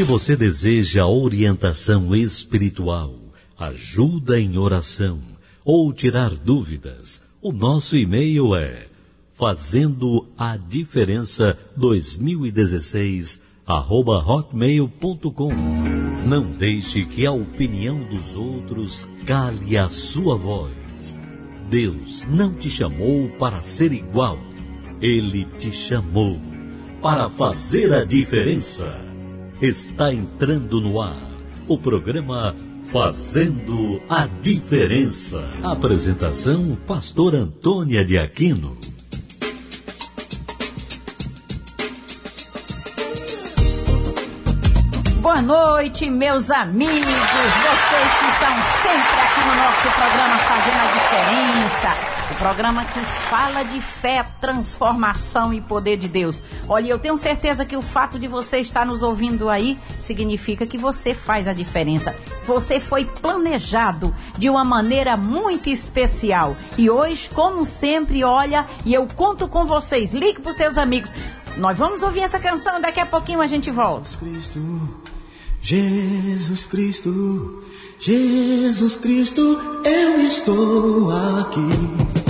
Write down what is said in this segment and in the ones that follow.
Se você deseja orientação espiritual, ajuda em oração ou tirar dúvidas, o nosso e-mail é fazendo a diferença 2016 arroba hotmail.com. Não deixe que a opinião dos outros cale a sua voz. Deus não te chamou para ser igual. Ele te chamou para fazer a diferença. Está entrando no ar o programa Fazendo a Diferença. Apresentação: Pastor Antônia de Aquino. Boa noite, meus amigos, vocês que estão sempre aqui no nosso programa Fazendo a Diferença. Programa que fala de fé, transformação e poder de Deus. Olha, eu tenho certeza que o fato de você estar nos ouvindo aí significa que você faz a diferença. Você foi planejado de uma maneira muito especial. E hoje, como sempre, olha, e eu conto com vocês. Ligue para seus amigos. Nós vamos ouvir essa canção, daqui a pouquinho a gente volta. Cristo, Jesus Cristo, Jesus Cristo, eu estou aqui.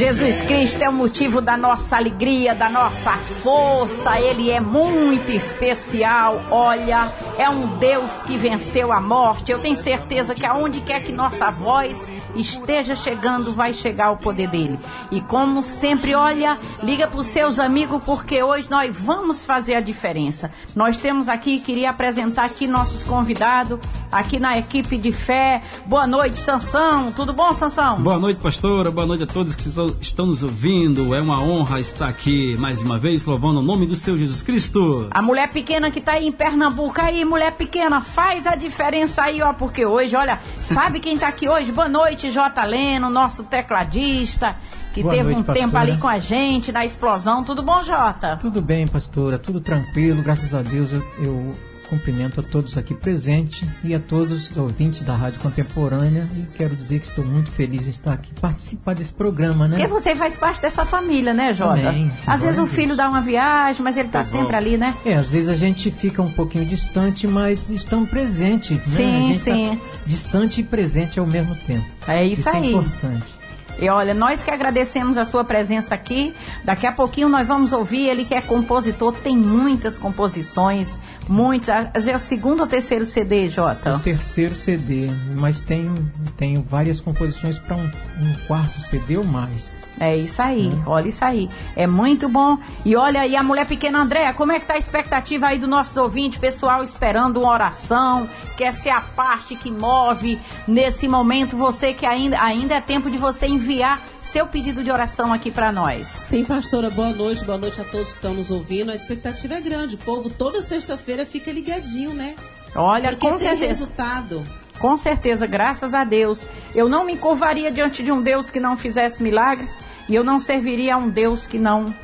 Jesus Cristo é o motivo da nossa alegria, da nossa força. Ele é muito especial. Olha, é um Deus que venceu a morte. Eu tenho certeza que aonde quer que nossa voz esteja chegando, vai chegar o poder dele. E como sempre, olha, liga para os seus amigos, porque hoje nós vamos fazer a diferença. Nós temos aqui, queria apresentar aqui nossos convidados, aqui na equipe de fé. Boa noite, Sansão. Tudo bom, Sansão? Boa noite, pastora. Boa noite a todos que estão nos ouvindo. É uma honra estar aqui mais uma vez, louvando o nome do seu Jesus Cristo. A mulher pequena que está aí em Pernambuco, aí, mulher pequena, faz a diferença aí, ó, porque hoje, olha, sabe quem está aqui hoje? Boa noite, J. Leno, nosso tecladista que Boa teve noite, um pastora. tempo ali com a gente na explosão. Tudo bom, Jota? Tudo bem, pastora, tudo tranquilo, graças a Deus. Eu, eu cumprimento a todos aqui presentes e a todos os ouvintes da Rádio Contemporânea e quero dizer que estou muito feliz em estar aqui participar desse programa, né? Porque você faz parte dessa família, né, Jota? Também. Às vezes o filho dá uma viagem, mas ele tá sempre ali, né? É, às vezes a gente fica um pouquinho distante, mas estamos presentes, né? Sim, a gente sim. Tá distante e presente ao mesmo tempo. É isso, é aí. importante. E olha, nós que agradecemos a sua presença aqui. Daqui a pouquinho nós vamos ouvir. Ele que é compositor, tem muitas composições, muitas. Já é o segundo ou terceiro CD, É o Jota? terceiro CD, mas tenho, tenho várias composições para um, um quarto CD ou mais. É isso aí, olha isso aí. É muito bom. E olha aí a mulher pequena Andréa, como é que tá a expectativa aí do nossos ouvintes, pessoal esperando uma oração, quer ser a parte que move nesse momento, você que ainda, ainda é tempo de você enviar seu pedido de oração aqui para nós. Sim, pastora, boa noite, boa noite a todos que estão nos ouvindo. A expectativa é grande. O povo toda sexta-feira fica ligadinho, né? Olha, Porque com tem certeza. resultado. Com certeza, graças a Deus. Eu não me curvaria diante de um Deus que não fizesse milagres e eu não serviria a um Deus que não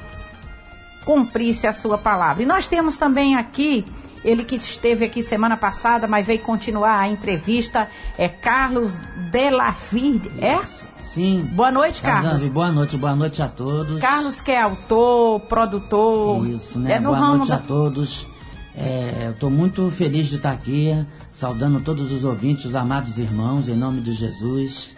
cumprisse a sua palavra. E nós temos também aqui, ele que esteve aqui semana passada, mas veio continuar a entrevista, é Carlos Delavide. É? Sim. Boa noite, Carlos. Boa noite, boa noite a todos. Carlos que é autor, produtor. Isso, né? É boa ramo noite da... a todos. É, eu estou muito feliz de estar aqui, saudando todos os ouvintes, os amados irmãos, em nome de Jesus.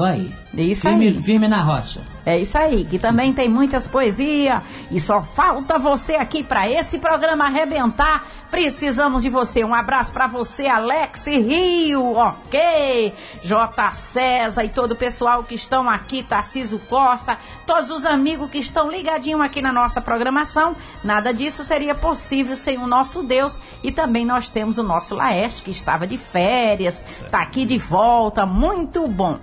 Tô aí. Isso firme, aí. firme na rocha. É isso aí, que também tem muitas poesias e só falta você aqui para esse programa arrebentar. Precisamos de você. Um abraço para você, Alex Rio, ok? J. César e todo o pessoal que estão aqui, Tarciso Costa, todos os amigos que estão ligadinhos aqui na nossa programação. Nada disso seria possível sem o nosso Deus e também nós temos o nosso Laerte que estava de férias, está aqui de volta, muito bom.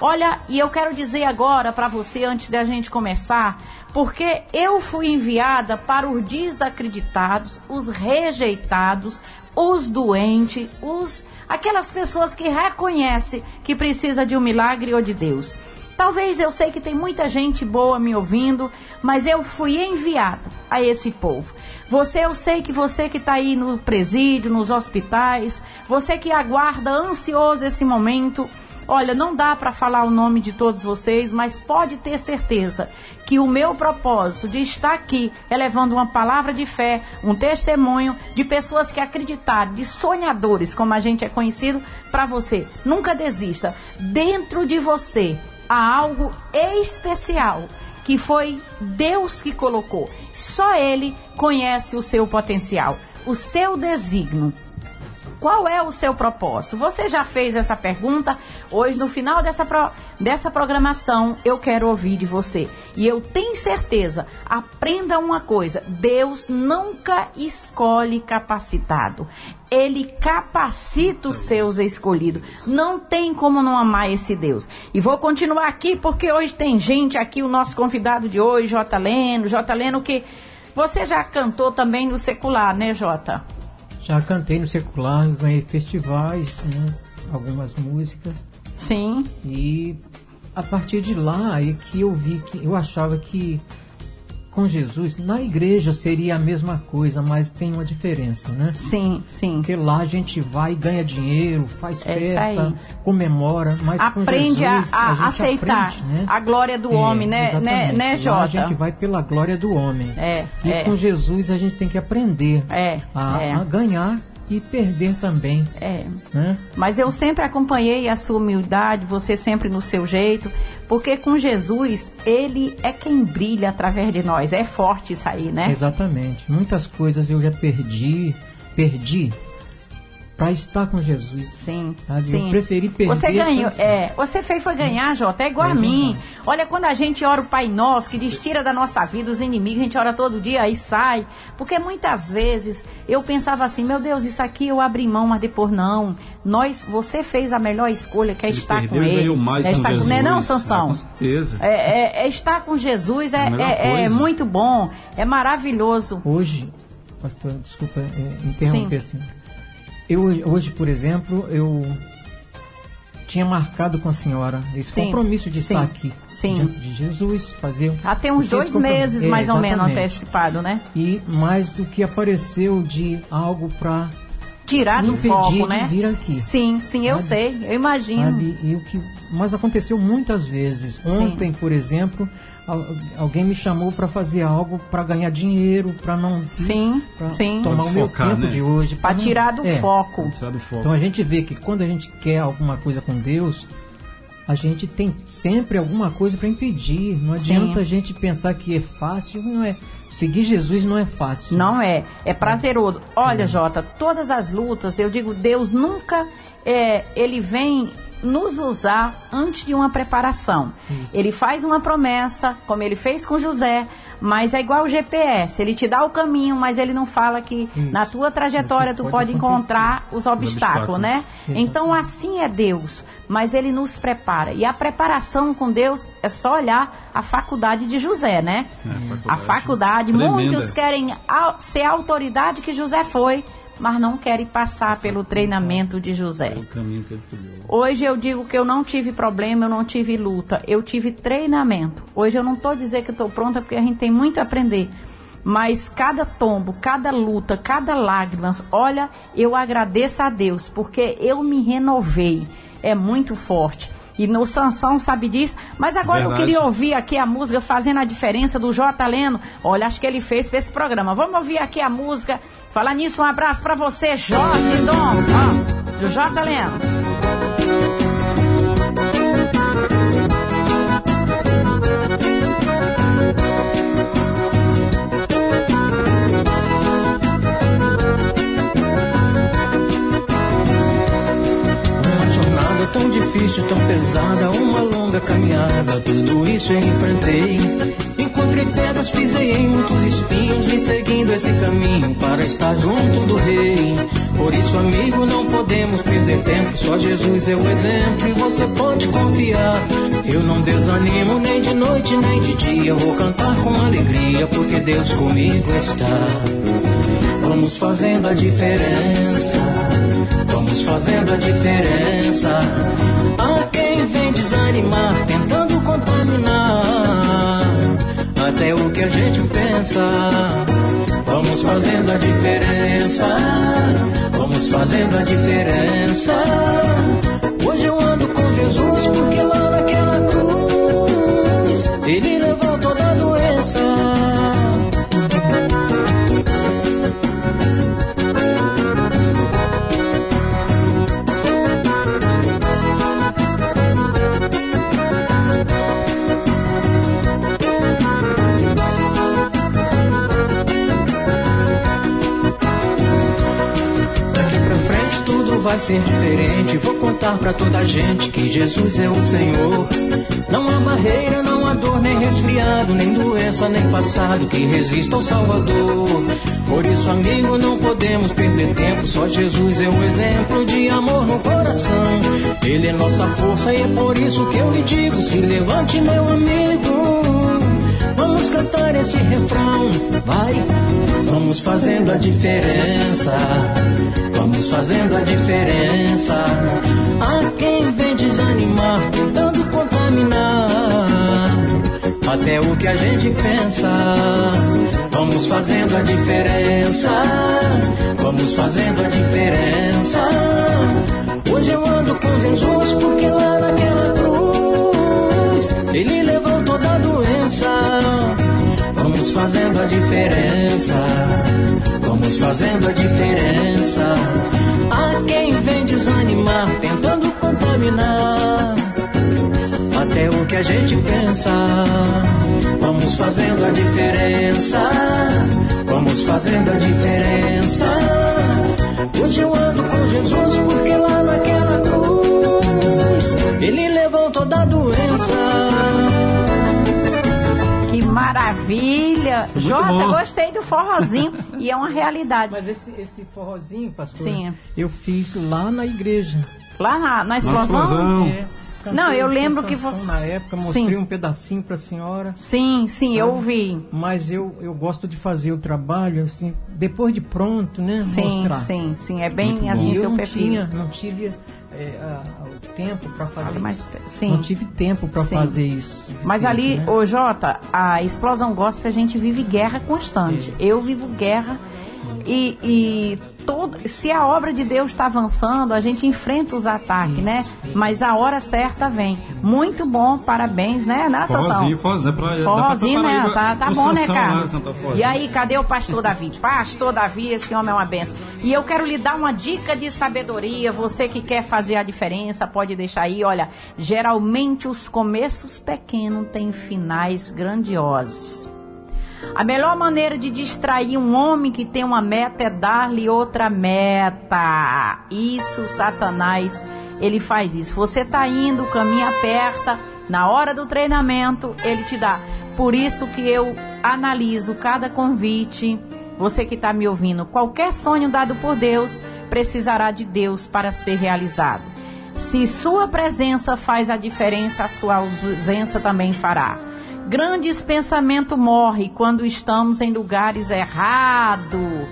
Olha, e eu quero dizer agora para você, antes da gente começar, porque eu fui enviada para os desacreditados, os rejeitados, os doentes, os aquelas pessoas que reconhecem que precisa de um milagre ou de Deus. Talvez eu sei que tem muita gente boa me ouvindo, mas eu fui enviada a esse povo. Você, eu sei que você que está aí no presídio, nos hospitais, você que aguarda ansioso esse momento, Olha, não dá para falar o nome de todos vocês, mas pode ter certeza que o meu propósito de estar aqui é levando uma palavra de fé, um testemunho de pessoas que acreditaram, de sonhadores, como a gente é conhecido, para você. Nunca desista. Dentro de você há algo especial que foi Deus que colocou. Só Ele conhece o seu potencial, o seu desígnio. Qual é o seu propósito? Você já fez essa pergunta? Hoje, no final dessa, pro, dessa programação, eu quero ouvir de você. E eu tenho certeza, aprenda uma coisa: Deus nunca escolhe capacitado. Ele capacita os seus escolhidos. Não tem como não amar esse Deus. E vou continuar aqui porque hoje tem gente aqui, o nosso convidado de hoje, J. Leno. J. Leno, que você já cantou também no secular, né, Jota? Já cantei no secular, ganhei festivais, né, algumas músicas. Sim. E a partir de lá é que eu vi que eu achava que com Jesus, na igreja seria a mesma coisa, mas tem uma diferença, né? Sim, sim. Porque lá a gente vai, ganha dinheiro, faz é festa, comemora, mas aprende com Jesus, a, a, a aceitar aprende, né? a glória do é, homem, né, né, né, Jota? a gente vai pela glória do homem. É, e é. com Jesus a gente tem que aprender é, a, é. a ganhar e perder também. É. Né? Mas eu sempre acompanhei a sua humildade, você sempre no seu jeito, porque com Jesus, ele é quem brilha através de nós. É forte isso aí, né? Exatamente. Muitas coisas eu já perdi, perdi para estar com Jesus. Sim, sabe? sim. Eu preferi perder. Você ganhou, é, você fez foi ganhar, Jota, é igual É a mim. verdade. Olha, quando a gente ora o Pai Nosso, que diz tira da nossa vida os inimigos, a gente ora todo dia, aí sai. Porque muitas vezes eu pensava assim, meu Deus, isso aqui eu abri mão, mas depois não. Nós, você fez a melhor escolha, que é Ele estar perdeu com e ele. mais é com estar Jesus. Não é não, Ah, Sansão? com certeza. É, é- é estar com Jesus é, É é- é muito bom, é maravilhoso. Hoje, pastor, desculpa é, interromper assim. Eu, hoje, por exemplo, eu tinha marcado com a senhora esse Sim, compromisso de sim, estar aqui sim. diante de Jesus, fazer tem uns dois meses, É, mais ou menos, antecipado, né? E mais o que apareceu de algo para Tirar do foco, de né? vir aqui. Sim, sim, eu Sabe? sei, eu imagino. Sabe? E o que, mas aconteceu muitas vezes. Ontem, por exemplo, alguém me chamou para fazer algo para ganhar dinheiro, para não Sim, pra sim. tomar o meu tempo né? de hoje, não- tirar do é. tirar do foco. Então a gente vê que quando a gente quer alguma coisa com Deus, a gente tem sempre alguma coisa para impedir. Não adianta Sim. a gente pensar que é fácil, não é. Seguir Jesus não é fácil. Não é, é prazeroso. Olha, Jota, todas as lutas, eu digo, Deus nunca é, ele vem nos usar antes de uma preparação. Ele faz uma promessa, como ele fez com José, mas é igual o GPS, ele te dá o caminho, mas ele não fala que Isso. na tua trajetória tu pode pode encontrar os obstáculos, obstáculos. né? Exatamente. Então assim é Deus, mas ele nos prepara. E a preparação com Deus é só olhar a faculdade de José, né? É, A faculdade, Tremenda. muitos querem a- ser a autoridade que José foi, mas não querem passar pelo treinamento de José. Hoje eu digo que eu não tive problema, eu não tive luta, eu tive treinamento. Hoje eu não estou dizendo que estou pronta porque a gente tem muito a aprender. Mas cada tombo, cada luta, cada lágrima, olha, eu agradeço a Deus porque eu me renovei. É muito forte. E no Sansão sabe disso. Mas agora eu Verdade. queria ouvir aqui a música Fazendo a Diferença do J. Leno. Olha, acho que ele fez para esse programa. Vamos ouvir aqui a música. Falar nisso, um abraço para você, Jorge Dom, ó, do J. Leno. Difícil, tão pesada, uma longa caminhada, tudo isso eu enfrentei. Encontrei pedras, pisei em muitos espinhos, me seguindo esse caminho para estar junto do Rei. Por isso, amigo, não podemos perder tempo. Só Jesus é o exemplo e você pode confiar. Eu não desanimo nem de noite nem de dia. Vou cantar com alegria, porque Deus comigo está. Vamos fazendo a diferença. Vamos fazendo a diferença. Há quem vem desanimar, tentando contaminar até o que a gente pensa. Vamos fazendo a diferença. Vamos fazendo a diferença. Hoje eu ando com Jesus porque lá naquela cruz ele levou toda a doença. Vai ser diferente. Vou contar pra toda a gente que Jesus é o Senhor. Não há barreira, não há dor, nem resfriado, nem doença, nem passado que resista ao Salvador. Por isso, amigo, não podemos perder tempo. Só Jesus é o exemplo de amor no coração. Ele é nossa força e é por isso que eu lhe digo: se levante, meu amigo. Vamos cantar esse refrão, vai. Vamos fazendo a diferença. Vamos fazendo a diferença. Há quem vem desanimar, tentando contaminar até o que a gente pensa. Vamos fazendo a diferença. Vamos fazendo a diferença. Hoje eu ando com Jesus porque lá naquela cruz ele fazendo a diferença. Vamos fazendo a diferença. Há quem vem desanimar, tentando contaminar até o que a gente pensa. Vamos fazendo a diferença. Vamos fazendo a diferença. Hoje eu ando com Jesus porque lá naquela cruz ele levou toda a doença. Maravilha! Muito Jota, bom. gostei do forrozinho. e é uma realidade. Mas esse, esse forrozinho, pastor, Sim. eu fiz lá na igreja. Lá na, na explosão. explosão. É, Não, eu lembro que você- Na época, mostrei Sim. um pedacinho para a senhora. Sim, sim, eu Sabe? vi. Mas eu, eu gosto de fazer o trabalho assim, depois de pronto, né? Sim, mostrar. sim, sim. É bem Muito assim eu seu não perfil. tinha, não tive é, a- o tempo para fazer Fala mais isso. sim. Não tive tempo para fazer isso. Mas ali, né? ô Jota, a explosão gospel a gente vive guerra constante. Eu vivo guerra e, e todo, se a obra de Deus está avançando, a gente enfrenta os ataques, né? Mas a hora certa vem. Muito bom, parabéns, né, né Sansão? É Forrozinho, preparar né? Tá, tá bom, né, cara? E aí, cadê o pastor Davi? Pastor Davi, esse homem é uma benção. E eu quero lhe dar uma dica de sabedoria. Você que quer fazer a diferença, pode deixar aí. Olha, geralmente os começos pequenos têm finais grandiosos. A melhor maneira de distrair um homem que tem uma meta é dar-lhe outra meta. Isso, Satanás, ele faz isso. Você tá indo, caminho aperta, na hora do treinamento, ele te dá. Por isso que eu analiso cada convite. Você que está me ouvindo, qualquer sonho dado por Deus precisará de Deus para ser realizado. Se sua presença faz a diferença, a sua ausência também fará. Grandes pensamentos morrem quando estamos em lugares errados.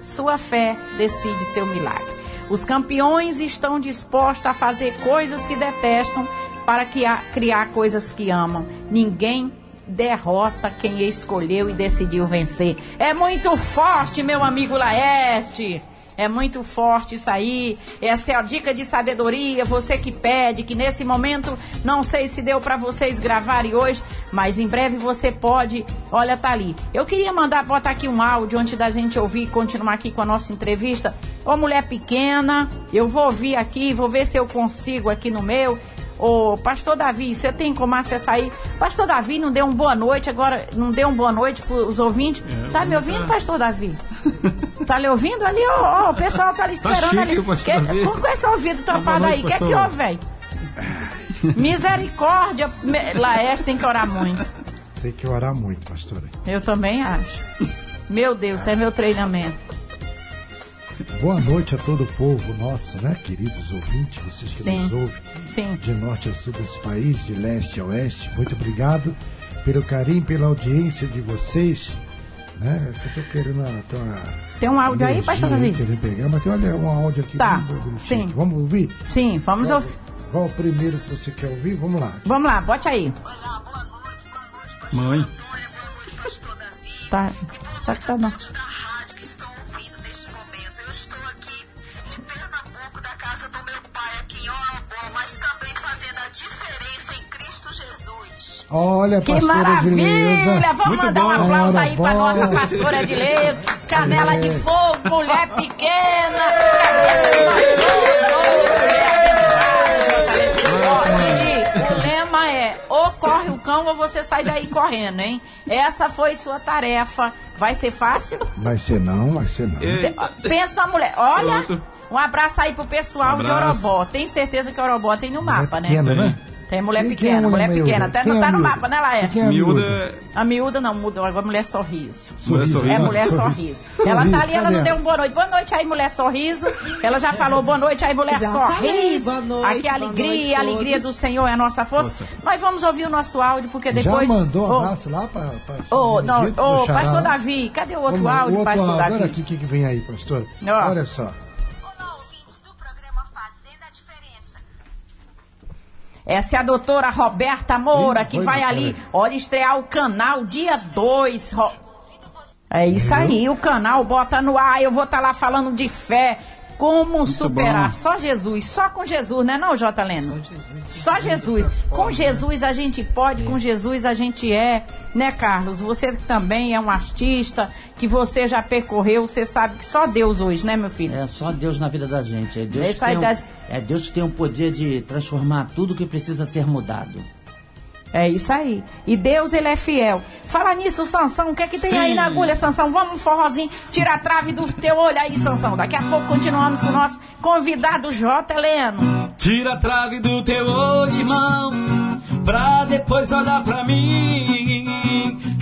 Sua fé decide seu milagre. Os campeões estão dispostos a fazer coisas que detestam para criar, criar coisas que amam. Ninguém derrota quem escolheu e decidiu vencer. É muito forte, meu amigo Laerte. É muito forte isso aí. Essa é a dica de sabedoria. Você que pede, que nesse momento não sei se deu para vocês gravarem hoje, mas em breve você pode. Olha, tá ali. Eu queria mandar, botar aqui um áudio antes da gente ouvir e continuar aqui com a nossa entrevista. Ô mulher pequena, eu vou ouvir aqui, vou ver se eu consigo aqui no meu. Ô, pastor Davi, você tem como acessar aí? Pastor Davi não deu um boa noite, agora não deu um boa noite pros ouvintes. tá me ouvindo, pastor Davi? Tá lhe ouvindo ali? Ó, ó, o pessoal tá ali esperando chique ali. o pastor Que- com, com esse ouvido tampado boa aí, o que é que pastor. houve, velho? Misericórdia, me- Laércio tem que orar muito. Tem que orar muito, pastora. Eu também acho. Meu Deus, é meu treinamento. Boa noite a todo o povo nosso, né, queridos ouvintes, vocês que Sim. nos ouvem Sim. de norte a sul desse país, de leste a oeste. Muito obrigado pelo carinho, pela audiência de vocês. Né? Eu tô querendo uma, tem uma Tem um áudio aí, pastor Davi? querendo pegar, mas tem olha, um áudio aqui Tá, sim. Vamos ouvir? Sim, vamos Qual, ouvir. qual o primeiro que você quer ouvir? Vamos lá. Vamos lá, bote aí. Mãe. Tá, tá, tá não. Olha, Que pastora maravilha! Vamos Muito mandar um bom. aplauso Ora, aí pra bora. nossa pastora Edileuza. Canela de fogo, mulher pequena, cabeça de mulher abençoada. Ó, Didi, o lema é ou corre o cão ou você sai daí correndo, hein? Essa foi sua tarefa. Vai ser fácil? Vai ser não, vai ser não. Eita. Pensa na mulher. Olha, Pronto. um abraço aí pro pessoal de Abraço. Orobó. Tem certeza que Orobó tem no mapa, né? pequena, né? Tem mulher Quem- quem é pequena, mulher mulher pequena. Até Quem não é tá a no miúda? mapa, né, Laércio? Quem é a Miúda é. A miúda não mudou, agora mulher sorriso. Mulher sorriso. É mulher Sorriso. sorriso. Sorriso, Ela tá ali, ela cadê não deu um boa noite. Boa noite aí, mulher sorriso. Ela já falou boa noite aí, mulher Já falei, sorriso. boa noite, Aqui a alegria, noite a alegria todos. do Senhor é a nossa força. Força. Nós vamos ouvir o nosso áudio, porque depois. Já mandou um Ô, abraço lá para Ô, não, ô, pastor Davi, cadê o outro áudio, pastor Olha Davi? aqui o que que vem aí, pastor. Ó. Olha só. Essa é a doutora Roberta Moura, Ih, que vai doutora. ali, olha, estrear o canal dia 2. É isso aí, o canal bota no ar, eu vou estar lá falando de fé, como superar. bom. Só Jesus, só com Jesus, né não, J. Leno? Só Jesus. Com Jesus a gente pode, com Jesus a gente é, né, Carlos? Você também é um artista, que você já percorreu, você sabe que só Deus hoje, né, meu filho? É só Deus na vida da gente. É Deus, Essa que tem, um- é Deus que tem o poder de transformar tudo que precisa ser mudado. É isso aí. E Deus, ele é fiel. Fala nisso, Sansão. O que é que tem Sim. aí na agulha, Sansão? Vamos um forrozinho. Tira a trave do teu olho aí, Sansão. Daqui a pouco continuamos com o nosso convidado J. Heleno. Tira a trave do teu olho, irmão, pra depois olhar pra mim.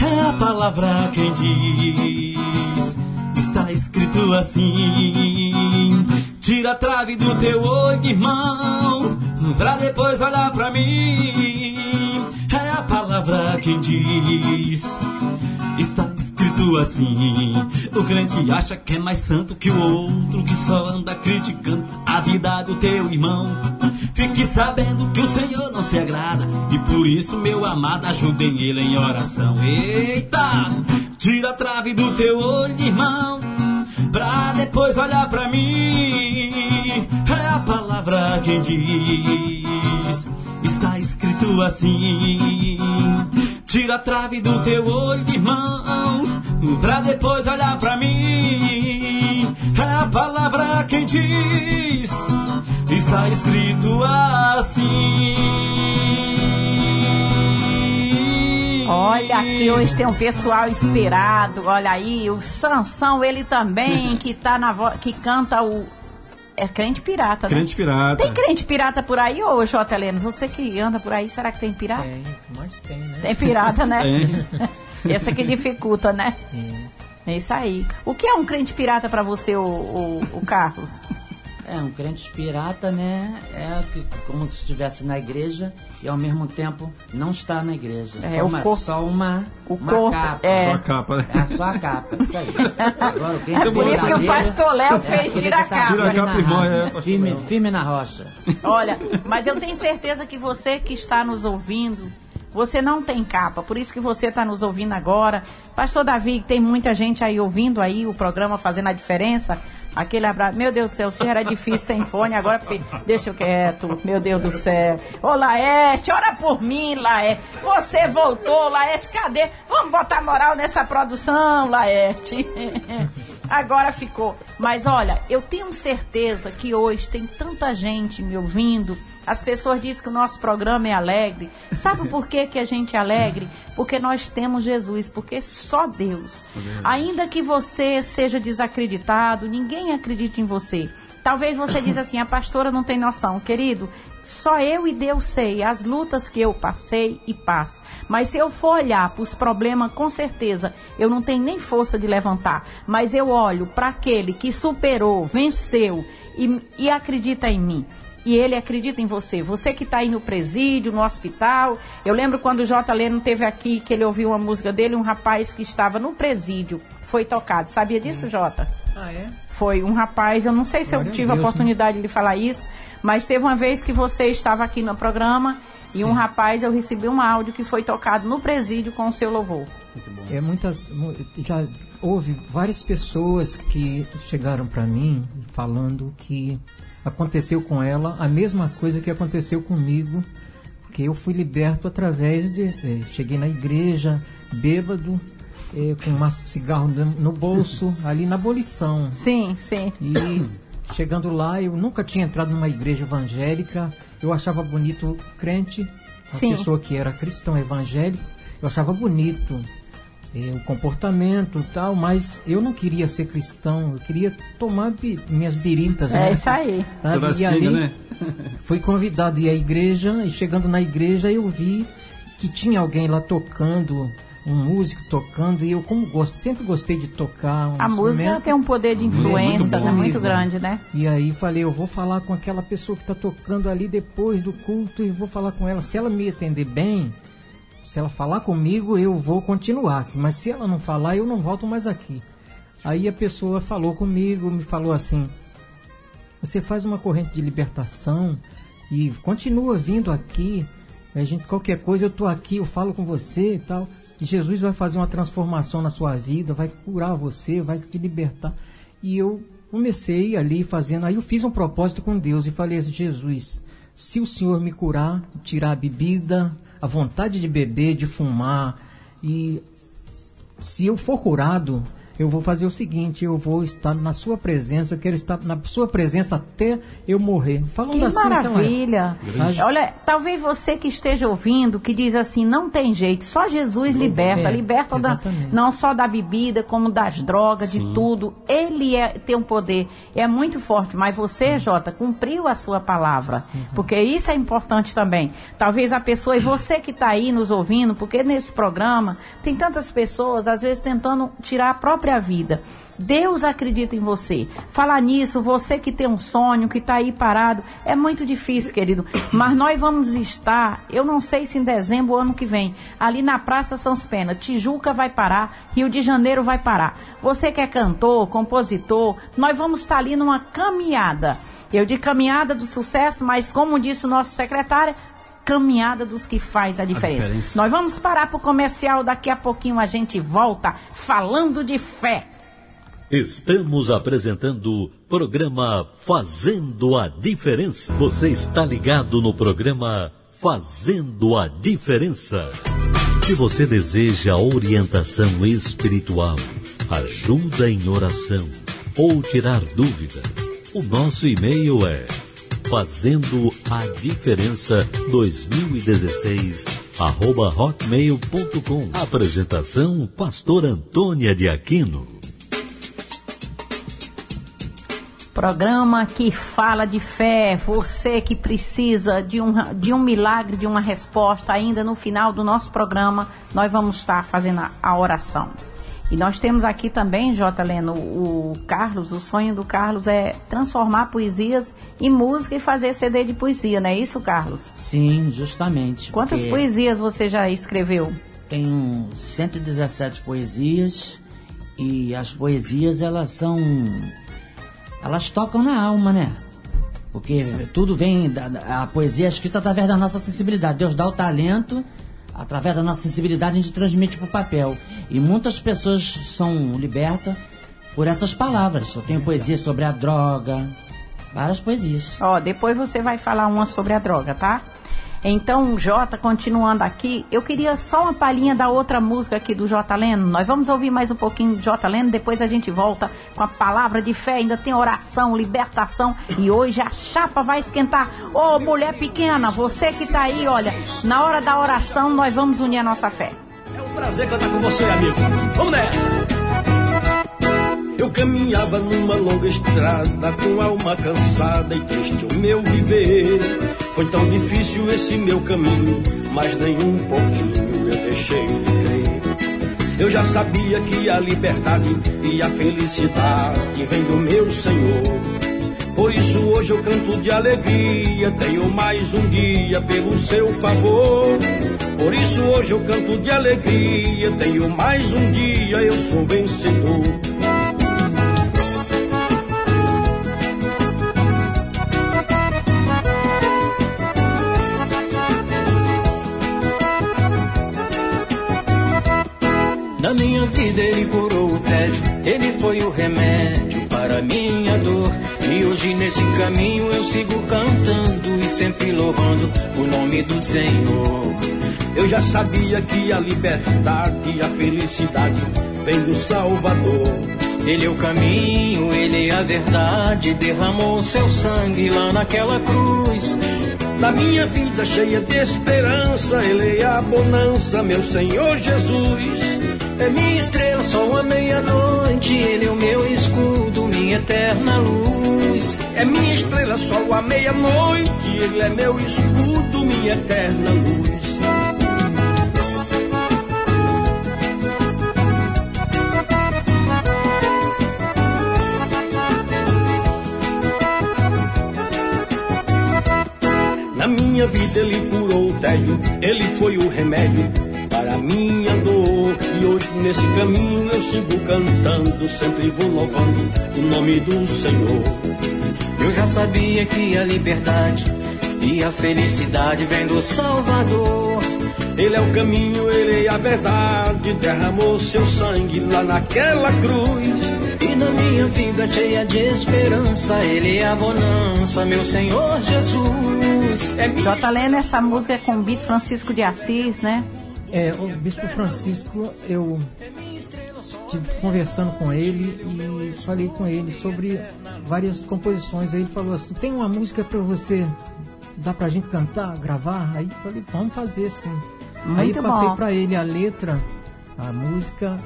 É a palavra quem diz, está escrito assim. Tira a trave do teu olho, irmão, pra depois olhar pra mim. Palavra quem diz, está escrito assim. O crente acha que é mais santo que o outro, que só anda criticando a vida do teu irmão. Fique sabendo que o Senhor não se agrada, e por isso, meu amado, ajudem ele em oração. Eita! Tira a trave do teu olho, irmão, pra depois olhar pra mim. É a palavra quem diz, assim. Tira a trave do teu olho, irmão, pra depois olhar pra mim. É a palavra quem diz, está escrito assim. Olha, aqui hoje tem um pessoal inspirado. Olha aí, o Sansão, ele também, que tá na que canta o. É crente pirata, né? Crente pirata. Tem crente pirata por aí, ô J. Heleno? Você que anda por aí, será que tem pirata? Tem, mas tem, né? Tem pirata, né? Tem. Essa que dificulta, né? É isso aí. O que é um crente pirata pra você, o, o, o Carlos? É, um crente pirata, né? É que, como se estivesse na igreja e ao mesmo tempo não está na igreja. É, só, o uma, corpo- só uma, o uma corpo, capa. é. Só a capa, né? É, só a capa, isso aí. Agora, o crente É por isso que o pastor Léo é fez aquele tira a capa. Tira a firme capa, na irmão, raça, é, pastor firme, firme na rocha. Olha, mas eu tenho certeza que você que está nos ouvindo, você não tem capa, por isso que você está nos ouvindo agora. Pastor Davi, tem muita gente aí ouvindo aí o programa Fazendo a Diferença. Aquele abraço. Meu Deus do céu, se era difícil sem fone, agora deixa eu quieto. Meu Deus do céu. Ô Laerte, ora por mim, Laerte. Você voltou, Laerte, cadê? Vamos botar moral nessa produção, Laerte. Agora ficou. Mas olha, eu tenho certeza que hoje tem tanta gente me ouvindo. As pessoas dizem que o nosso programa é alegre. Sabe por que, que a gente é alegre? Porque nós temos Jesus, porque só Deus. Ainda que você seja desacreditado, ninguém acredita em você. Talvez você diz assim, a pastora não tem noção. Querido, só eu e Deus sei as lutas que eu passei e passo. Mas se eu for olhar para os problemas, com certeza eu não tenho nem força de levantar. Mas eu olho para aquele que superou, venceu e, e acredita em mim e ele acredita em você. Você que está aí no presídio, no hospital. Eu lembro quando o J. Leno teve aqui, que ele ouviu uma música dele, um rapaz que estava no presídio foi tocado. Sabia disso, Jota? Ah, é? Foi um rapaz, eu não sei se Glória eu tive a Deus, né? oportunidade de lhe falar isso, mas teve uma vez que você estava aqui no programa e um rapaz, eu recebi um áudio que foi tocado no presídio com o seu louvor. É muitas, mu- já houve várias pessoas que chegaram para mim falando que aconteceu com ela a mesma coisa que aconteceu comigo, porque eu fui liberto através de eh, cheguei na igreja bêbado eh, com um maço de cigarro no, no bolso ali na abolição. Sim, sim. E chegando lá, eu nunca tinha entrado numa igreja evangélica. Eu achava bonito crente, uma Sim. pessoa que era cristão evangélico. Eu achava bonito eh, o comportamento e tal, mas eu não queria ser cristão. Eu queria tomar bi- minhas biritas. É né? isso aí. Sabe? E ali, né? fui convidado a ir à igreja e chegando na igreja eu vi que tinha alguém lá tocando, um músico tocando e eu como gosto, sempre gostei de tocar um A música tem um poder de influência, bom. né, muito grande, né? E aí falei, eu vou falar com aquela pessoa que está tocando ali depois do culto e vou falar com ela. Se ela me atender bem, se ela falar comigo, eu vou continuar. Mas se ela não falar, eu não volto mais aqui. Aí a pessoa falou comigo, me falou assim: você faz uma corrente de libertação e continua vindo aqui. A gente qualquer coisa eu tô aqui, eu falo com você e tal. E Jesus vai fazer uma transformação na sua vida, vai curar você, vai te libertar. E eu comecei ali fazendo, aí eu fiz um propósito com Deus e falei assim, Jesus, se o Senhor me curar, tirar a bebida, a vontade de beber, de fumar e se eu for curado, eu vou fazer o seguinte, eu vou estar na sua presença, eu quero estar na sua presença até eu morrer. Falando Que assim, maravilha. época, sabe? Olha, talvez você que esteja ouvindo, que diz assim, não tem jeito, só Jesus liberta. É, liberta da, não só da bebida, como das drogas, de Sim. tudo. Ele é, tem um poder, é muito forte. Mas você, Jota, cumpriu a sua palavra. Porque isso é importante também. Talvez a pessoa, e você que está aí nos ouvindo, porque nesse programa tem tantas pessoas, às vezes, tentando tirar a própria vida. Deus acredita em você. Falar nisso, você que tem um sonho, que está aí parado, é muito difícil, querido. Mas nós vamos estar, eu não sei se em dezembro ou ano que vem, ali na Praça Sans Pena. Tijuca vai parar, Rio de Janeiro vai parar. Você que é cantor, compositor, nós vamos estar ali numa caminhada. Eu de caminhada do sucesso, mas como disse o nosso secretário, caminhada dos que faz a diferença. diferença. Nós vamos parar para o comercial, daqui a pouquinho a gente volta falando de fé. Estamos apresentando o programa Fazendo a Diferença. Você está ligado no programa Fazendo a Diferença. Se você deseja orientação espiritual, ajuda em oração ou tirar dúvidas, o nosso e-mail é fazendo a diferença 2016 arroba hotmail.com Apresentação Pastor Antônia de Aquino. Programa que fala de fé, você que precisa de um, de um milagre, de uma resposta, ainda no final do nosso programa, nós vamos estar fazendo a, a oração. E nós temos aqui também, J. Leno, o Carlos, o sonho do Carlos é transformar poesias em música e fazer CD de poesia, não é isso, Carlos? Sim, justamente. Quantas poesias você já escreveu? Tenho 117 poesias e as poesias elas são elas tocam na alma, né? Porque tudo vem da, da- a poesia é escrita através da nossa sensibilidade. Deus dá o talento, através da nossa sensibilidade a gente transmite para o papel. E muitas pessoas são libertas por essas palavras. Eu tenho poesia sobre a droga, várias poesias. Ó, depois você vai falar uma sobre a droga, tá? Então, Jota, continuando aqui, eu queria só uma palhinha da outra música aqui do Jota Leno. Nós vamos ouvir mais um pouquinho de Jota Leno, depois a gente volta com a palavra de fé. Ainda tem oração, libertação e hoje a chapa vai esquentar. Ô, mulher pequena, você que tá aí, olha, na hora da oração nós vamos unir a nossa fé. É um prazer cantar com você, amigo. Vamos nessa! Eu caminhava numa longa estrada, com alma cansada e triste o meu viver. Foi tão difícil esse meu caminho, mas nem um pouquinho eu deixei de crer. Eu já sabia que a liberdade e a felicidade vem do meu Senhor. Por isso hoje eu canto de alegria, tenho mais um dia pelo seu favor. Por isso hoje eu canto de alegria, tenho mais um dia, eu sou vencedor. Na minha vida ele curou o tédio, ele foi o remédio para minha dor. E hoje nesse caminho eu sigo cantando e sempre louvando o nome do Senhor. Eu já sabia que a liberdade e a felicidade vem do Salvador. Ele é o caminho, ele é a verdade, derramou seu sangue lá naquela cruz. Na minha vida cheia de esperança, ele é a bonança, meu Senhor Jesus. É minha estrela, sol à meia-noite, ele é o meu escudo, minha eterna luz. É minha estrela, sol à meia-noite, ele é meu escudo, minha eterna luz. Na minha vida ele curou o tédio, ele foi o remédio a minha dor. E hoje nesse caminho eu sigo cantando, sempre vou louvando o nome do Senhor. Eu já sabia que a liberdade e a felicidade vem do Salvador. Ele é o caminho, ele é a verdade, derramou seu sangue lá naquela cruz. E na minha vida cheia de esperança, ele é a bonança, meu Senhor Jesus. É minha... J. Leno, essa música é com o Bispo Francisco de Assis, né? É, o Bispo Francisco, eu estive conversando com ele e falei com ele sobre várias composições. Aí ele falou assim: tem uma música para você, dá pra gente cantar, gravar? Aí eu falei: vamos fazer sim. Aí Muito eu passei para ele a letra, a música,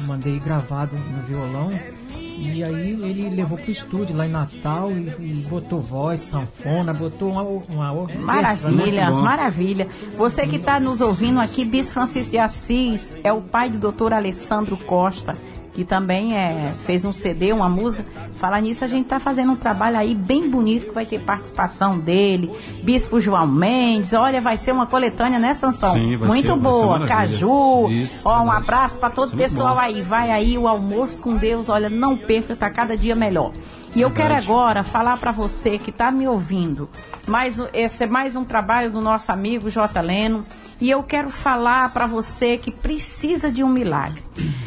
mandei gravado no violão. E aí ele levou pro estúdio lá em Natal e, e botou voz, sanfona, botou uma, uma orquestra, Maravilha, né? maravilha. Você que está nos ouvindo aqui, Bispo Francisco de Assis, é o pai do doutor Alessandro Costa, que também é, fez um CD, uma música. Falar nisso, a gente está fazendo um trabalho aí bem bonito, que vai ter participação dele, Bispo João Mendes, olha, vai ser uma coletânea, né, Sansão? Sim, vai Muito ser- vai ser boa. Caju, Isso, ó, um abraço para todo o é pessoal aí, vai aí, o almoço com Deus, olha, não perca, tá cada dia melhor. E eu quero agora falar para você que está me ouvindo. Mais, esse é mais um trabalho do nosso amigo J. Leno. E eu quero falar para você que precisa de um milagre.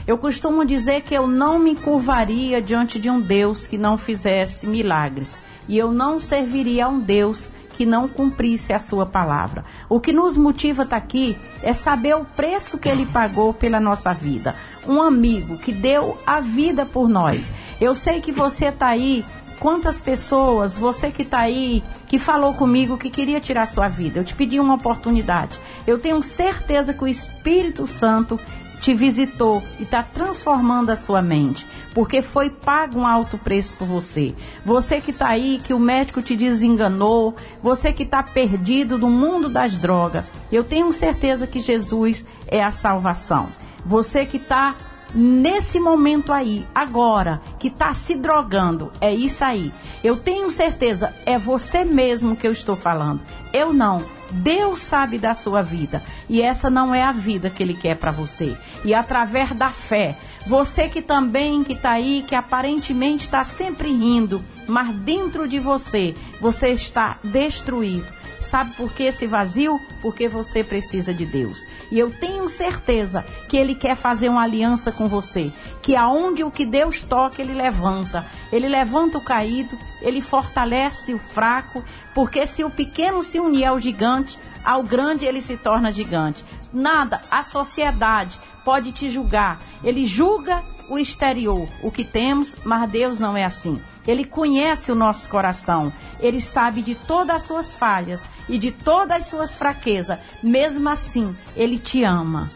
Eu costumo dizer que eu não me curvaria diante de um Deus que não fizesse milagres. E eu não serviria a um Deus que não cumprisse a sua palavra. O que nos motiva estar aqui é saber o preço que ele pagou pela nossa vida. Um amigo que deu a vida por nós. Eu sei que você está aí Quantas pessoas, você que está aí, que falou comigo que queria tirar sua vida, eu te pedi uma oportunidade. Eu tenho certeza que o Espírito Santo te visitou e está transformando a sua mente, porque foi pago um alto preço por você. Você que está aí, que o médico te desenganou, você que está perdido no mundo das drogas, eu tenho certeza que Jesus é a salvação. Você que está nesse momento aí, agora, que está se drogando, é isso aí. Eu tenho certeza, é você mesmo que eu estou falando. Eu não. Deus sabe da sua vida. E essa não é a vida que Ele quer para você. E através da fé, você que também que está aí, que aparentemente está sempre rindo, mas dentro de você, você está destruído. Sabe por que esse vazio? Porque você precisa de Deus. E eu tenho certeza que Ele quer fazer uma aliança com você. Que aonde o que Deus toca, Ele levanta. Ele levanta o caído, Ele fortalece o fraco. Porque se o pequeno se unir ao gigante, ao grande ele se torna gigante. Nada, a sociedade pode te julgar. Ele julga o exterior, o que temos, mas Deus não é assim. Ele conhece o nosso coração. Ele sabe de todas as suas falhas e de todas as suas fraquezas. Mesmo assim, ele te ama.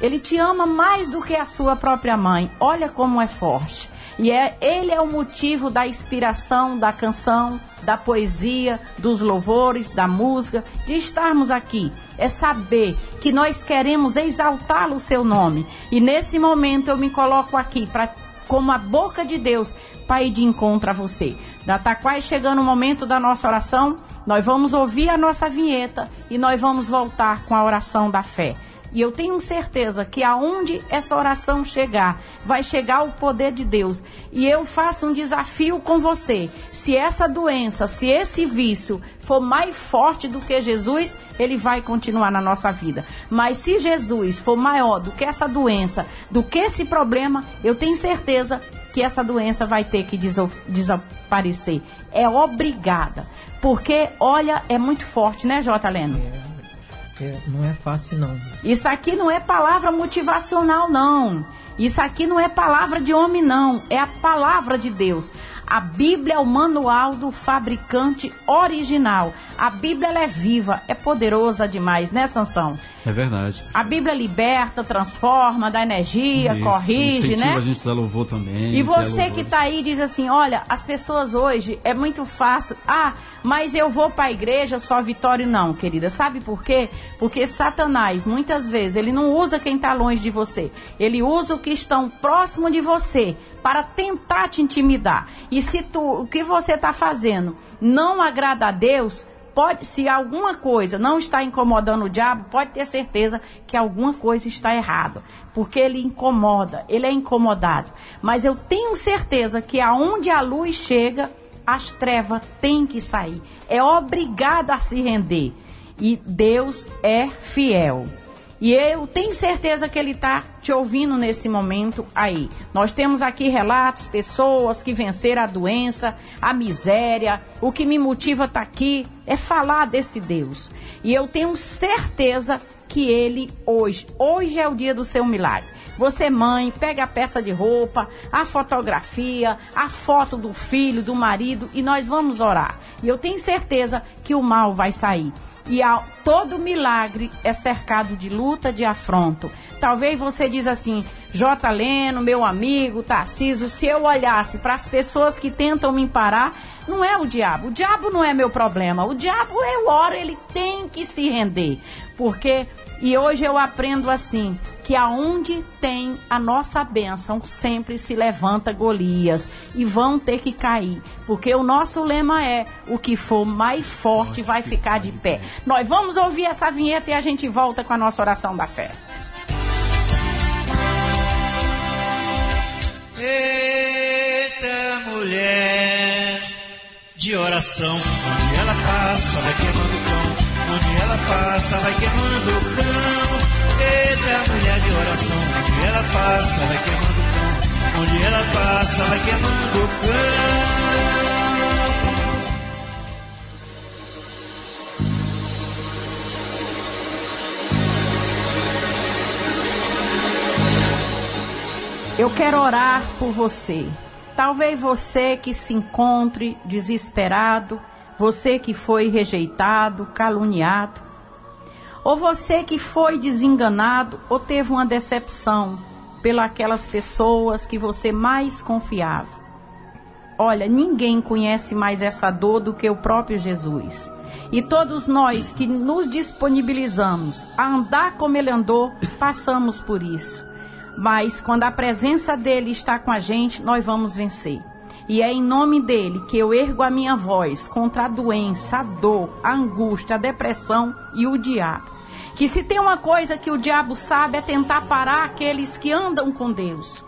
Ele te ama mais do que a sua própria mãe. Olha como é forte. E é, ele é o motivo da inspiração da canção, da poesia, dos louvores, da música, de estarmos aqui. É saber que nós queremos exaltar o seu nome. E nesse momento eu me coloco aqui para como a boca de Deus para ir de encontro a você. Já está quase chegando o momento da nossa oração. Nós vamos ouvir a nossa vinheta e nós vamos voltar com a oração da fé. E eu tenho certeza que aonde essa oração chegar, vai chegar o poder de Deus. E eu faço um desafio com você. Se essa doença, se esse vício for mais forte do que Jesus, ele vai continuar na nossa vida. Mas se Jesus for maior do que essa doença, do que esse problema, eu tenho certeza que essa doença vai ter que desaparecer. É obrigada. Porque, olha, é muito forte, né, J. Leno? É. Não é fácil, não. Isso aqui não é palavra motivacional, não. Isso aqui não é palavra de homem, não. É a palavra de Deus. A Bíblia é o manual do fabricante original. A Bíblia é viva, é poderosa demais, né, Sansão? É verdade. A Bíblia liberta, transforma, dá energia, Isso, corrige, né? a gente a louvor também. E você que está aí diz assim, olha, as pessoas hoje é muito fácil. Ah, mas eu vou para a igreja só vitória não, querida. Sabe por quê? Porque Satanás, muitas vezes, ele não usa quem está longe de você. Ele usa o que estão próximo de você para tentar te intimidar. E se tu, o que você está fazendo não agrada a Deus, pode, se alguma coisa não está incomodando o diabo, pode ter certeza que alguma coisa está errada, porque ele incomoda, ele é incomodado. Mas eu tenho certeza que aonde a luz chega, as trevas têm que sair. É obrigada a se render. E Deus é fiel. E eu tenho certeza que ele está te ouvindo nesse momento aí. Nós temos aqui relatos, pessoas que venceram a doença, a miséria. O que me motiva estar tá aqui é falar desse Deus. E eu tenho certeza que ele hoje, hoje é o dia do seu milagre. Você, mãe, pega a peça de roupa, a fotografia, a foto do filho, do marido e nós vamos orar. E eu tenho certeza que o mal vai sair. E todo milagre é cercado de luta, de afronto. Talvez você diz assim, J. Leno, meu amigo, Tarciso, se eu olhasse para as pessoas que tentam me parar, não é o diabo. O diabo não é meu problema. O diabo, eu oro, ele tem que se render. Porque, e hoje eu aprendo assim, que aonde tem a nossa bênção, sempre se levanta Golias e vão ter que cair, porque o nosso lema é: o que for mais forte vai ficar de pé. Nós vamos ouvir essa vinheta e a gente volta com a nossa oração da fé. Eita mulher de oração, onde ela passa vai queimando pão, onde ela passa vai queimando o cão. Eita, mulher de oração, onde ela passa, vai queimando o cão. Onde ela passa, vai queimando o cão. Eu quero orar por você. Talvez você que se encontre desesperado, você que foi rejeitado, caluniado, ou você que foi desenganado ou teve uma decepção pelas pessoas que você mais confiava. Olha, ninguém conhece mais essa dor do que o próprio Jesus. E todos nós que nos disponibilizamos a andar como ele andou, passamos por isso. Mas quando a presença dele está com a gente, nós vamos vencer. E é em nome dele que eu ergo a minha voz contra a doença, a dor, a angústia, a depressão e o diabo. Que se tem uma coisa que o diabo sabe é tentar parar aqueles que andam com Deus.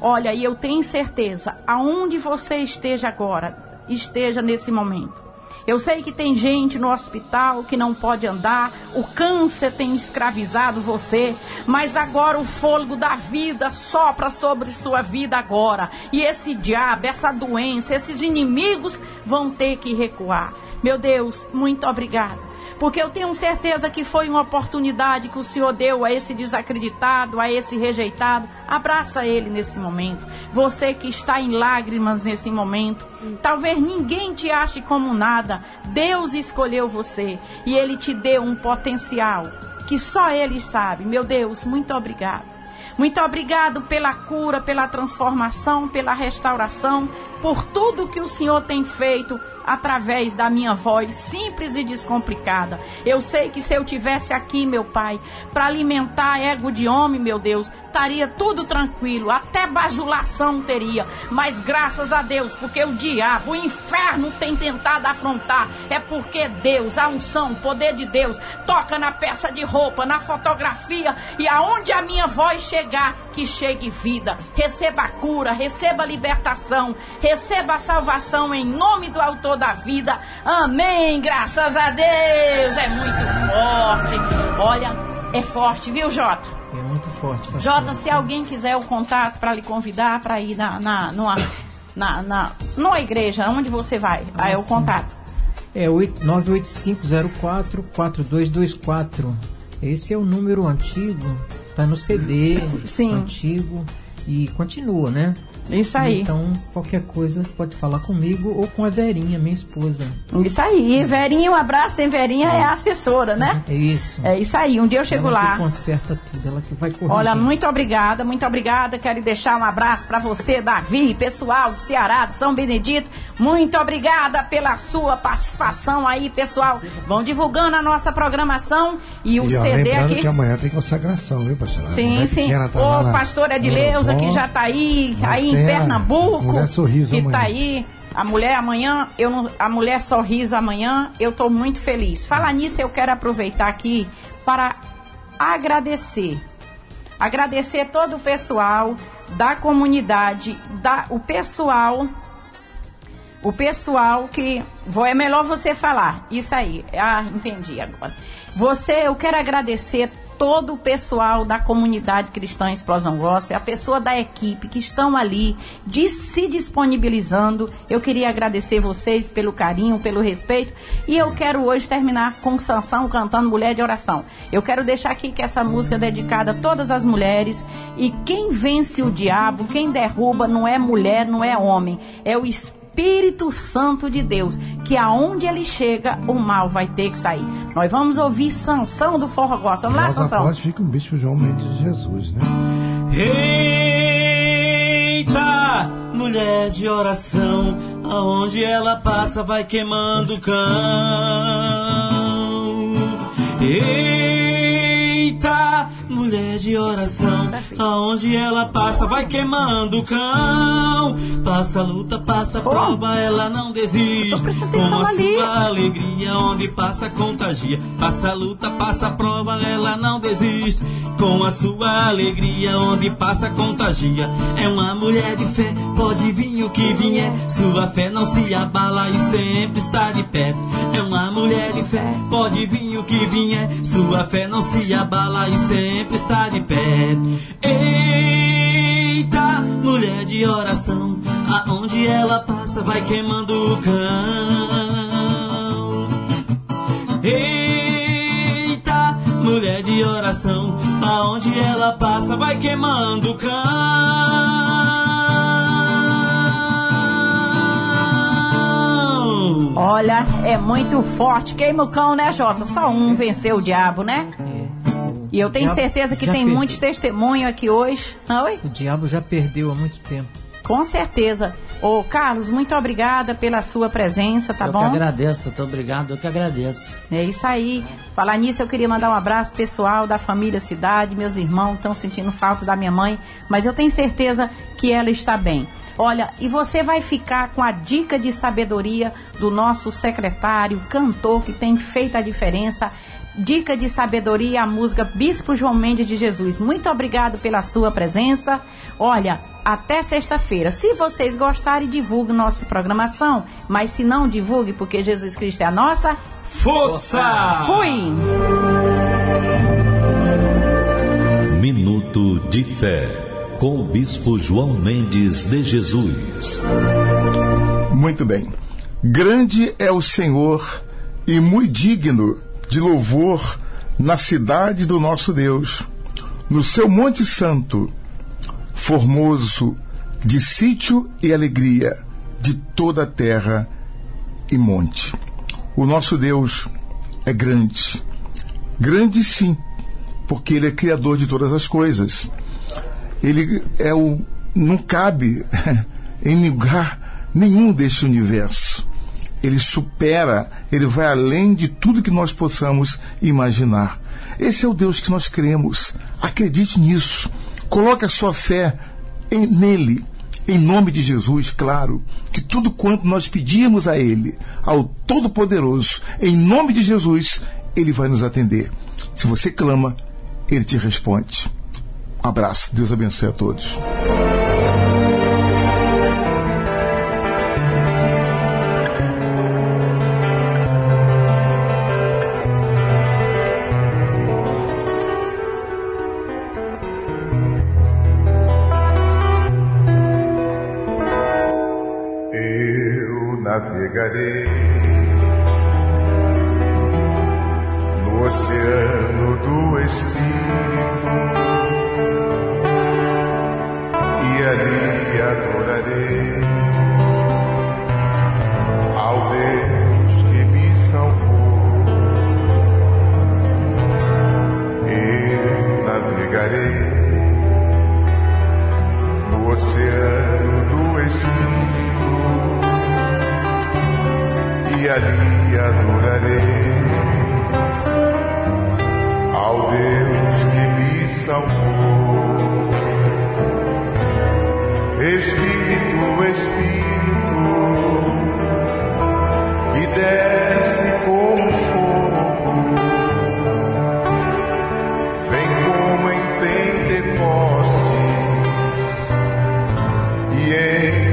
Olha, e eu tenho certeza, aonde você esteja agora, esteja nesse momento. Eu sei que tem gente no hospital que não pode andar, o câncer tem escravizado você, mas agora o fôlego da vida sopra sobre sua vida agora. E esse diabo, essa doença, esses inimigos vão ter que recuar. Meu Deus, muito obrigada porque eu tenho certeza que foi uma oportunidade que o Senhor deu a esse desacreditado, a esse rejeitado. Abraça ele nesse momento. Você que está em lágrimas nesse momento, talvez ninguém te ache como nada. Deus escolheu você e ele te deu um potencial que só ele sabe. Meu Deus, muito obrigado. Muito obrigado pela cura, pela transformação, pela restauração, por tudo que o Senhor tem feito através da minha voz simples e descomplicada. Eu sei que se eu tivesse aqui, meu Pai, para alimentar ego de homem, meu Deus, estaria tudo tranquilo, até bajulação teria. Mas graças a Deus, porque o diabo, o inferno tem tentado afrontar, é porque Deus, a unção, o poder de Deus, toca na peça de roupa, na fotografia e aonde a minha voz chegar, que chegue vida. Receba a cura, receba a libertação, receba a salvação em nome do autor da vida. Amém. Graças a Deus. É muito forte. Olha, é forte, viu, Jota? Forte. pastor. Jota, se alguém quiser o contato para lhe convidar para ir na, na, numa, na, na, numa igreja, onde você vai? Aí é o contato. É oito- 98504-4224. Esse é o número antigo, tá no CD Sim. antigo e continua, né? Isso aí. Então, qualquer coisa pode falar comigo ou com a Verinha, minha esposa. Isso aí. Verinha, um abraço, hein? Verinha é a assessora, né? É isso. É isso aí. Um dia eu chego ela lá. que conserta tudo, ela que vai corrigir. Olha, muito obrigada, muito obrigada. Quero deixar um abraço para você, Davi, pessoal de Ceará, de São Benedito. Muito obrigada pela sua participação aí, pessoal. Vão divulgando a nossa programação e o E, ó, CD lembrando aqui. que amanhã tem consagração, viu, pastor? Sim, sim. tá Ô, na- pastor no Edileuza, que já tá aí, aí em tem a Pernambuco. Mulher Sorriso que amanhã. tá aí. A mulher amanhã, eu não, a mulher sorriso amanhã, eu tô muito feliz. Falar nisso, eu quero aproveitar aqui para agradecer. Agradecer todo o pessoal da comunidade, da, o pessoal o pessoal que. Vou, é melhor você falar. Isso aí. Ah, entendi agora. Você, eu quero agradecer todo o pessoal da comunidade cristã Explosão Gospel, a pessoa da equipe que estão ali de, se disponibilizando. Eu queria agradecer vocês pelo carinho, pelo respeito. E eu quero hoje terminar com Sansão cantando Mulher de Oração. Eu quero deixar aqui que essa música é dedicada a todas as mulheres. E quem vence o diabo, quem derruba, não é mulher, não é homem, é o Espírito. Espírito Santo de Deus, que aonde ele chega, o mal vai ter que sair. Nós vamos ouvir Sansão do Forró Gospel. Vamos lá, Sansão. após fica o bispo João Mendes de Jesus, né? Eita, mulher de oração, aonde ela passa vai queimando o cão. Eita, mulher de oração, aonde ela passa vai queimando o cão. Passa luta, passa prova, ela não desiste. Com a sua alegria, onde passa contagia. Passa luta, passa prova, ela não desiste. Com a sua alegria, onde passa contagia. É uma mulher de fé, pode vir o que vier. Sua fé não se abala e sempre está de pé. É uma mulher de fé, pode vir o que vier. Sua fé não se abala e sempre está de pé. Eita, mulher de oração, aonde ela passa vai queimando o cão. Eita, mulher de oração, aonde ela passa vai queimando o cão. Olha, é muito forte. Queima o cão, né, Jota? Só um venceu o diabo, né? E eu tenho certeza que tem perdeu. muitos testemunhos aqui hoje. Oi? O diabo já perdeu há muito tempo. Com certeza. Ô, Carlos, muito obrigada pela sua presença, tá eu bom? que agradeço, muito obrigado, eu que agradeço. É isso aí. Falar nisso, eu queria mandar um abraço pessoal da família Cidade. Meus irmãos estão sentindo falta da minha mãe, mas eu tenho certeza que ela está bem. Olha, e você vai ficar com a dica de sabedoria do nosso secretário, cantor que tem feito a diferença. Dica de sabedoria, a música Bispo João Mendes de Jesus. Muito obrigado pela sua presença. Olha, até sexta-feira. Se vocês gostarem, divulgue nossa programação. Mas se não, divulgue, porque Jesus Cristo é a nossa Força! Fui! Minuto de Fé, com o Bispo João Mendes de Jesus. Muito bem. Grande é o Senhor e muito digno de louvor na cidade do nosso Deus, no seu Monte Santo, formoso de sítio e alegria de toda a terra e monte. O nosso Deus é grande. Grande sim, porque Ele é Criador de todas as coisas. ele é o não cabe em lugar nenhum deste universo. Ele supera, ele vai além de tudo que nós possamos imaginar. Esse é o Deus que nós cremos. Acredite nisso. Coloque a sua fé em- nele. Em nome de Jesus, claro, que tudo quanto nós pedimos a Ele, ao Todo-Poderoso, em nome de Jesus, Ele vai nos atender. Se você clama, Ele te responde. Um abraço. Deus abençoe a todos. Hare e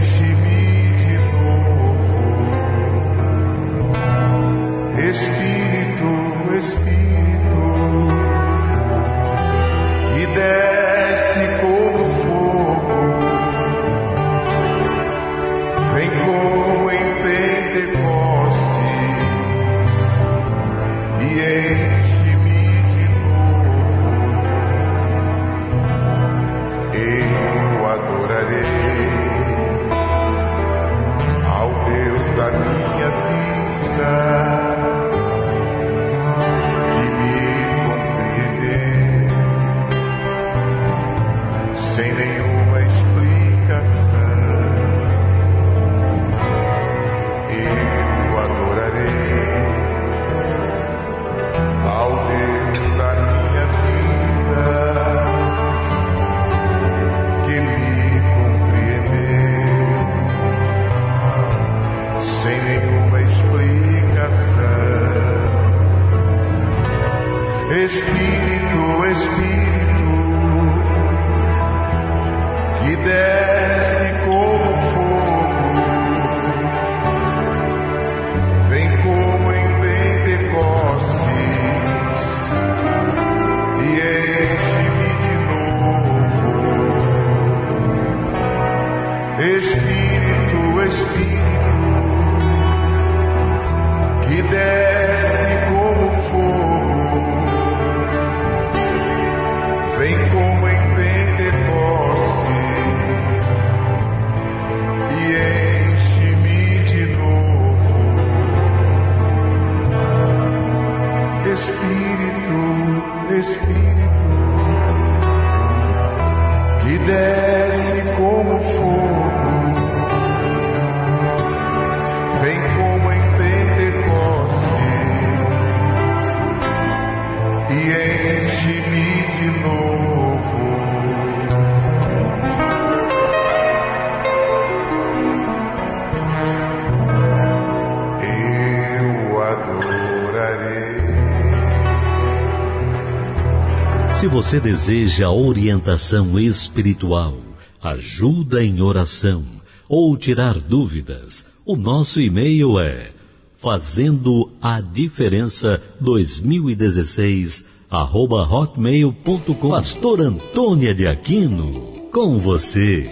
você deseja orientação espiritual, ajuda em oração ou tirar dúvidas, o nosso e-mail é fazendo a diferença 2016 arroba hotmail.com Pastor Antônia de Aquino com você.